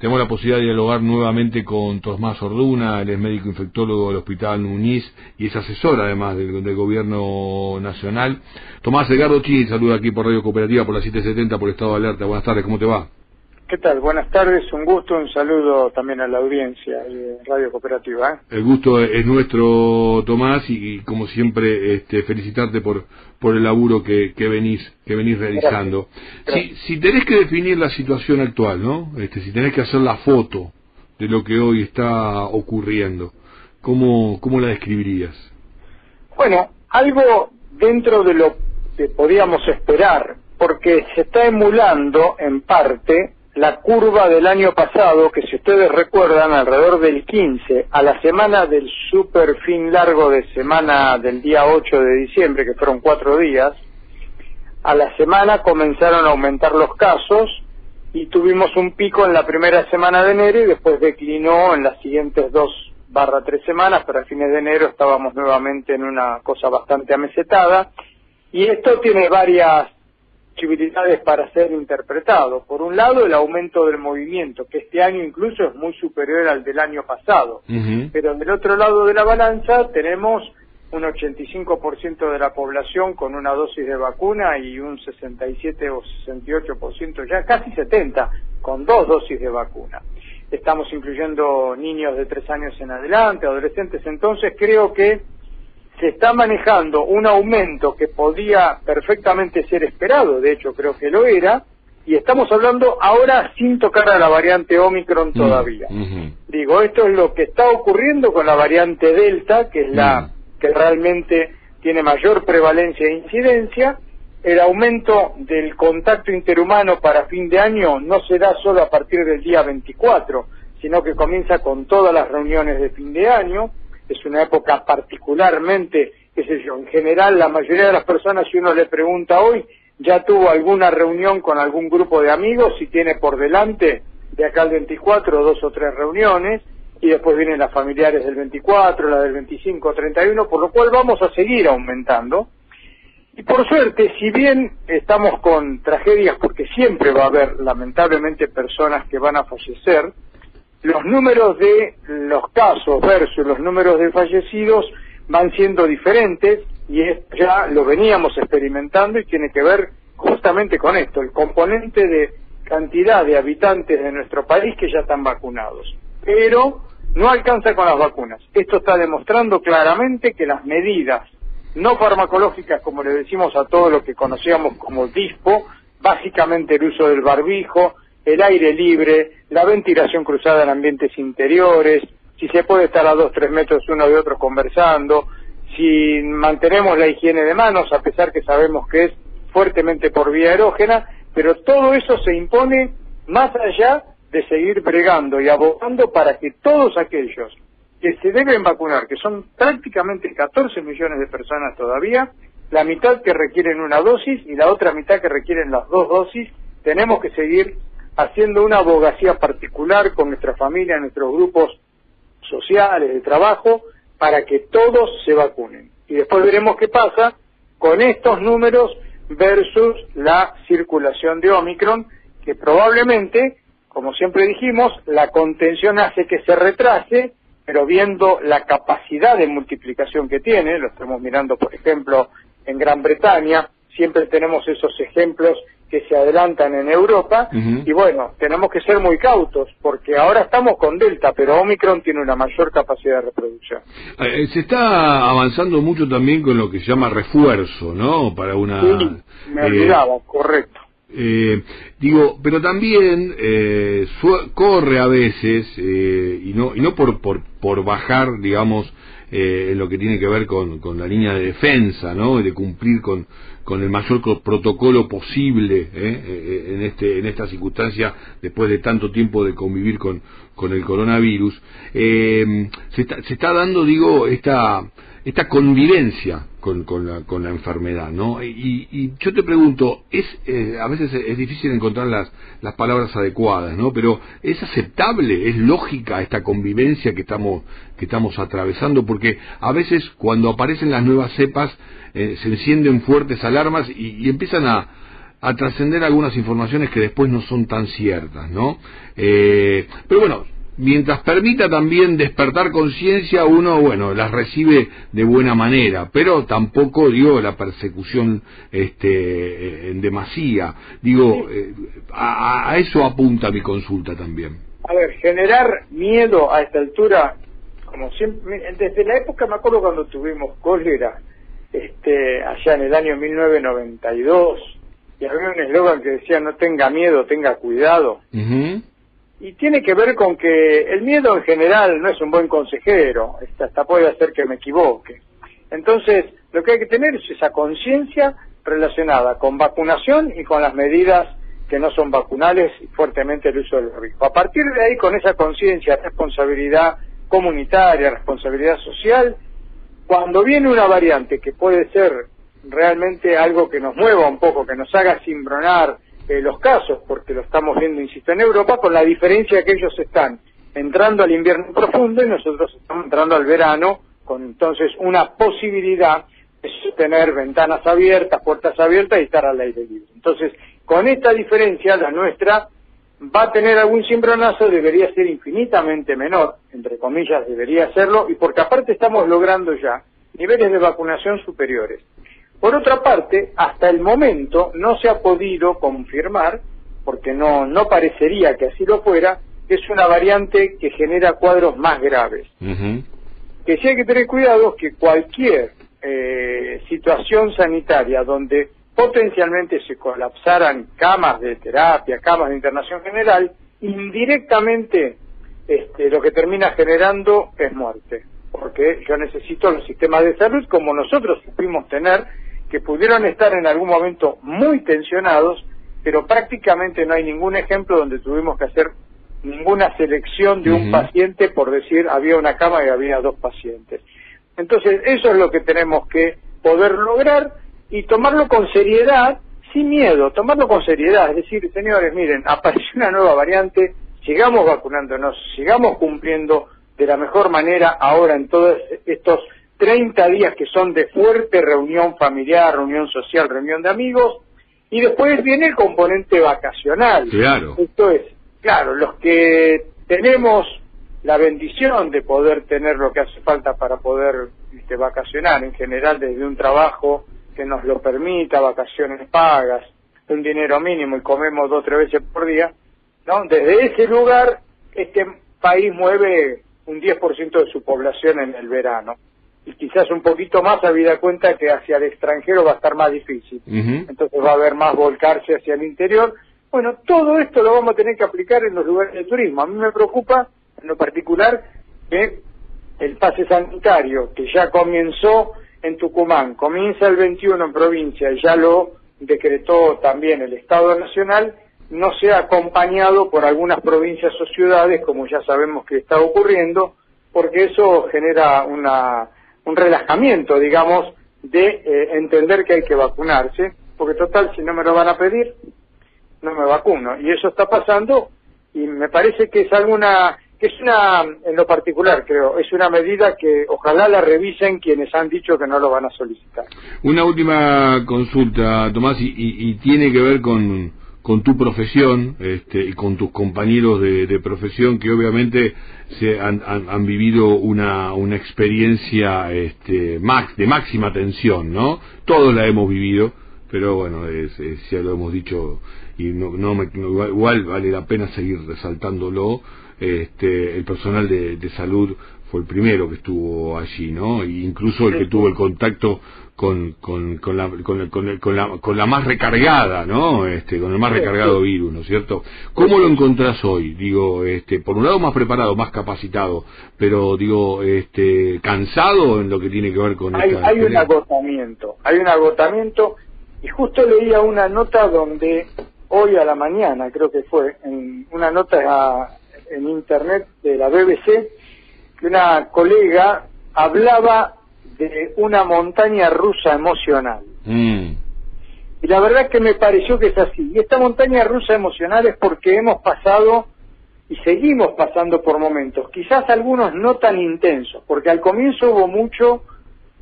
tenemos la posibilidad de dialogar nuevamente con Tomás Orduna, él es médico infectólogo del Hospital Núñez y es asesor además del, Gobierno Nacional. Tomás Edgardo Chi, saluda aquí por Radio Cooperativa, por la 770, por Estado de Alerta. Buenas tardes, ¿cómo te va? ¿Qué tal? Buenas tardes, un gusto, un saludo también a la audiencia de Radio Cooperativa. ¿eh? El gusto es nuestro, Tomás, y, como siempre, este, felicitarte por, por el laburo que, que venís, que venís realizando. Si, si tenés que definir la situación actual, ¿no? Este, si tenés que hacer la foto de lo que hoy está ocurriendo, ¿cómo, cómo la describirías? Bueno, algo dentro de lo que podíamos esperar, porque se está emulando en parte la curva del año pasado, que si ustedes recuerdan, alrededor del 15, a la semana del super fin largo de semana del día 8 de diciembre, que fueron cuatro días, a la semana comenzaron a aumentar los casos y tuvimos un pico en la primera semana de enero y después declinó en las siguientes dos barra tres semanas, pero a fines de enero estábamos nuevamente en una cosa bastante amesetada. Y esto tiene varias posibilidades para ser interpretado. Por un lado, el aumento del movimiento, que este año incluso es muy superior al del año pasado. Pero del otro lado de la balanza tenemos un 85% de la población con una dosis de vacuna y un 67 o 68%, ya casi 70, con dos dosis de vacuna. Estamos incluyendo niños de tres años en adelante, adolescentes, entonces creo que se está manejando un aumento que podía perfectamente ser esperado, de hecho creo que lo era, y estamos hablando ahora sin tocar a la variante Omicron mm, todavía. Digo, esto es lo que está ocurriendo con la variante Delta, que es la mm. que realmente tiene mayor prevalencia e incidencia. El aumento del contacto interhumano para fin de año no se da solo a partir del día 24, sino que comienza con todas las reuniones de fin de año es una época particularmente, qué sé yo, en general la mayoría de las personas, si uno le pregunta hoy, ya tuvo alguna reunión con algún grupo de amigos, si tiene por delante de acá al 24 dos o tres reuniones, y después vienen las familiares del 24, la del 25, 31, por lo cual vamos a seguir aumentando. Y por suerte, si bien estamos con tragedias, porque siempre va a haber lamentablemente personas que van a fallecer, los números de los casos versus los números de fallecidos van siendo diferentes y ya lo veníamos experimentando y tiene que ver justamente con esto, el componente de cantidad de habitantes de nuestro país que ya están vacunados. Pero no alcanza con las vacunas. Esto está demostrando claramente que las medidas no farmacológicas, como le decimos a todo lo que conocíamos como DISPO, básicamente el uso del barbijo, el aire libre, la ventilación cruzada en ambientes interiores, si se puede estar a dos, tres metros uno de otro conversando, si mantenemos la higiene de manos, a pesar que sabemos que es fuertemente por vía erógena, pero todo eso se impone más allá de seguir bregando y abogando para que todos aquellos que se deben vacunar, que son prácticamente 14 millones de personas todavía, la mitad que requieren una dosis y la otra mitad que requieren las dos dosis, tenemos que seguir haciendo una abogacía particular con nuestra familia, nuestros grupos sociales, de trabajo, para que todos se vacunen. Y después veremos qué pasa con estos números versus la circulación de Omicron, que probablemente, como siempre dijimos, la contención hace que se retrase, pero viendo la capacidad de multiplicación que tiene, lo estamos mirando, por ejemplo, en Gran Bretaña, siempre tenemos esos ejemplos que se adelantan en Europa y bueno, tenemos que ser muy cautos porque ahora estamos con Delta, pero Omicron tiene una mayor capacidad de reproducción. Eh, se está avanzando mucho también con lo que se llama refuerzo, ¿no? Para una... Sí, me olvidaba, eh, correcto. Eh, digo, pero también eh, corre a veces, eh, y no, y no por, por, por bajar, digamos, en lo que tiene que ver con, con la línea de defensa, ¿no? De cumplir con, con el mayor protocolo posible en, este, en esta circunstancia, después de tanto tiempo de convivir con, con el coronavirus. se, está, se está dando, digo, esta esta convivencia con, con, la, con la enfermedad, ¿no? Y, y yo te pregunto, es eh, a veces es difícil encontrar las, las palabras adecuadas, ¿no? Pero ¿es aceptable, es lógica esta convivencia que estamos, que estamos atravesando? Porque a veces cuando aparecen las nuevas cepas eh, se encienden fuertes alarmas y, y empiezan a, a trascender algunas informaciones que después no son tan ciertas, ¿no? Eh, pero bueno, mientras permita también despertar conciencia, uno, bueno, las recibe de buena manera, pero tampoco, digo, la persecución este, en demasía. Digo, eh, a, eso apunta mi consulta también. A ver, generar miedo a esta altura, como siempre, desde la época, me acuerdo cuando tuvimos cólera, este, allá en el año 1992, y había un eslogan que decía no tenga miedo, tenga cuidado. Y tiene que ver con que el miedo en general no es un buen consejero, hasta puede hacer que me equivoque. Entonces, lo que hay que tener es esa conciencia relacionada con vacunación y con las medidas que no son vacunales y fuertemente el uso del riesgo. A partir de ahí, con esa conciencia, responsabilidad comunitaria, responsabilidad social, cuando viene una variante que puede ser realmente algo que nos mueva un poco, que nos haga cimbronar los casos, porque lo estamos viendo, insisto, en Europa, con la diferencia que ellos están entrando al invierno profundo y nosotros estamos entrando al verano, con entonces una posibilidad de tener ventanas abiertas, puertas abiertas y estar al aire libre. Entonces, con esta diferencia, la nuestra va a tener algún cimbronazo, debería ser infinitamente menor, entre comillas, debería serlo, y porque aparte estamos logrando ya niveles de vacunación superiores. Por otra parte, hasta el momento no se ha podido confirmar, porque no, no parecería que así lo fuera, que es una variante que genera cuadros más graves. Que sí hay que tener cuidado que cualquier eh, situación sanitaria donde potencialmente se colapsaran camas de terapia, camas de internación general, indirectamente este, lo que termina generando es muerte, porque yo necesito los sistemas de salud como nosotros supimos tener que pudieron estar en algún momento muy tensionados, pero prácticamente no hay ningún ejemplo donde tuvimos que hacer ninguna selección de un paciente por decir había una cama y había dos pacientes. Entonces, eso es lo que tenemos que poder lograr y tomarlo con seriedad, sin miedo, tomarlo con seriedad. Es decir, señores, miren, apareció una nueva variante, sigamos vacunándonos, sigamos cumpliendo de la mejor manera ahora en todos estos 30 días que son de fuerte reunión familiar, reunión social, reunión de amigos, y después viene el componente vacacional. Claro. Esto es, claro, los que tenemos la bendición de poder tener lo que hace falta para poder este, vacacionar, en general desde un trabajo que nos lo permita, vacaciones pagas, un dinero mínimo y comemos dos o tres veces por día, ¿no? Desde ese lugar, este país mueve un 10% de su población en el verano y quizás un poquito más habida cuenta que hacia el extranjero va a estar más difícil. Entonces va a haber más volcarse hacia el interior. Bueno, todo esto lo vamos a tener que aplicar en los lugares de turismo. A mí me preocupa, en lo particular, que el pase sanitario, que ya comenzó en Tucumán, comienza el 21 en provincia y ya lo decretó también el Estado Nacional, no sea acompañado por algunas provincias o ciudades, como ya sabemos que está ocurriendo, porque eso genera una un relajamiento, digamos, de eh, entender que hay que vacunarse, porque total, si no me lo van a pedir, no me vacuno. Y eso está pasando y me parece que es alguna, que es una, en lo particular creo, es una medida que ojalá la revisen quienes han dicho que no lo van a solicitar. Una última consulta, Tomás, y tiene que ver con con tu profesión este, y con tus compañeros de, profesión que obviamente se han, han, vivido una, una experiencia este, max, de máxima tensión, ¿no? Todos la hemos vivido, pero bueno, es, ya lo hemos dicho y no, no, me, igual vale la pena seguir resaltándolo. Este, el personal de, de salud fue el primero que estuvo allí, ¿no? E incluso el que tuvo el contacto con, con, con, la, con, con, la, con la más recargada, ¿no? Este, con el más recargado virus, ¿no es cierto? ¿Cómo lo encontrás hoy? Digo, este, por un lado más preparado, más capacitado, pero digo, este, cansado en lo que tiene que ver con hay, hay un agotamiento, hay un agotamiento y justo leía una nota donde hoy a la mañana, creo que fue, en una nota en internet de la BBC, que una colega hablaba de una montaña rusa emocional. Mm. Y la verdad que me pareció que es así. Y esta montaña rusa emocional es porque hemos pasado y seguimos pasando por momentos, quizás algunos no tan intensos, porque al comienzo hubo mucho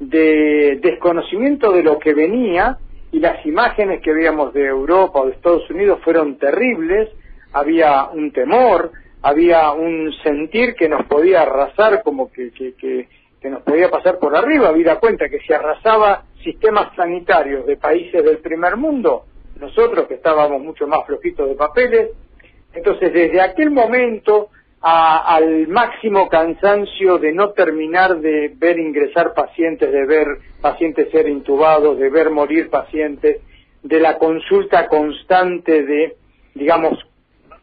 de desconocimiento de lo que venía y las imágenes que veíamos de Europa o de Estados Unidos fueron terribles, había un temor, había un sentir que nos podía arrasar como que, que, que, nos podía pasar por arriba, había cuenta que si arrasaba sistemas sanitarios de países del primer mundo, nosotros que estábamos mucho más flojitos de papeles, entonces desde aquel momento al máximo cansancio de no terminar de ver ingresar pacientes, de ver pacientes ser intubados, de ver morir pacientes, de la consulta constante de, digamos,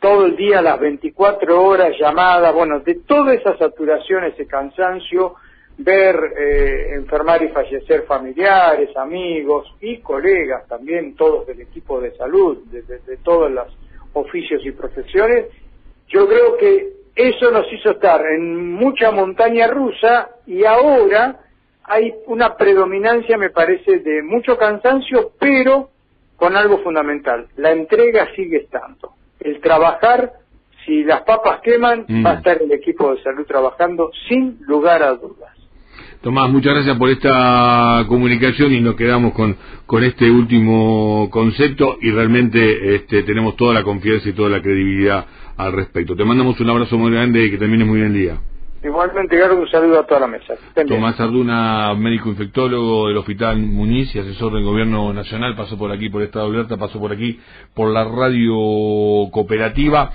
todo el día, las 24 horas llamadas, bueno, de toda esa saturación, ese cansancio, ver eh, enfermar y fallecer familiares, amigos y colegas también, todos del equipo de salud, de, de todos los oficios y profesiones, yo creo que eso nos hizo estar en mucha montaña rusa y ahora hay una predominancia, me parece, de mucho cansancio, pero con algo fundamental. La entrega sigue estando. El trabajar, si las papas queman, mm. va a estar el equipo de salud trabajando sin lugar a dudas. Tomás, muchas gracias por esta comunicación y nos quedamos con, con este último concepto y realmente este, tenemos toda la confianza y toda la credibilidad al respecto. Te mandamos un abrazo muy grande y que termine muy bien el día. Igualmente, Gardo, un saludo a toda la mesa. Tomás Arduna, médico infectólogo del Hospital Muniz y asesor del Gobierno Nacional, pasó por aquí por Estado Alerta, pasó por aquí por la radio cooperativa.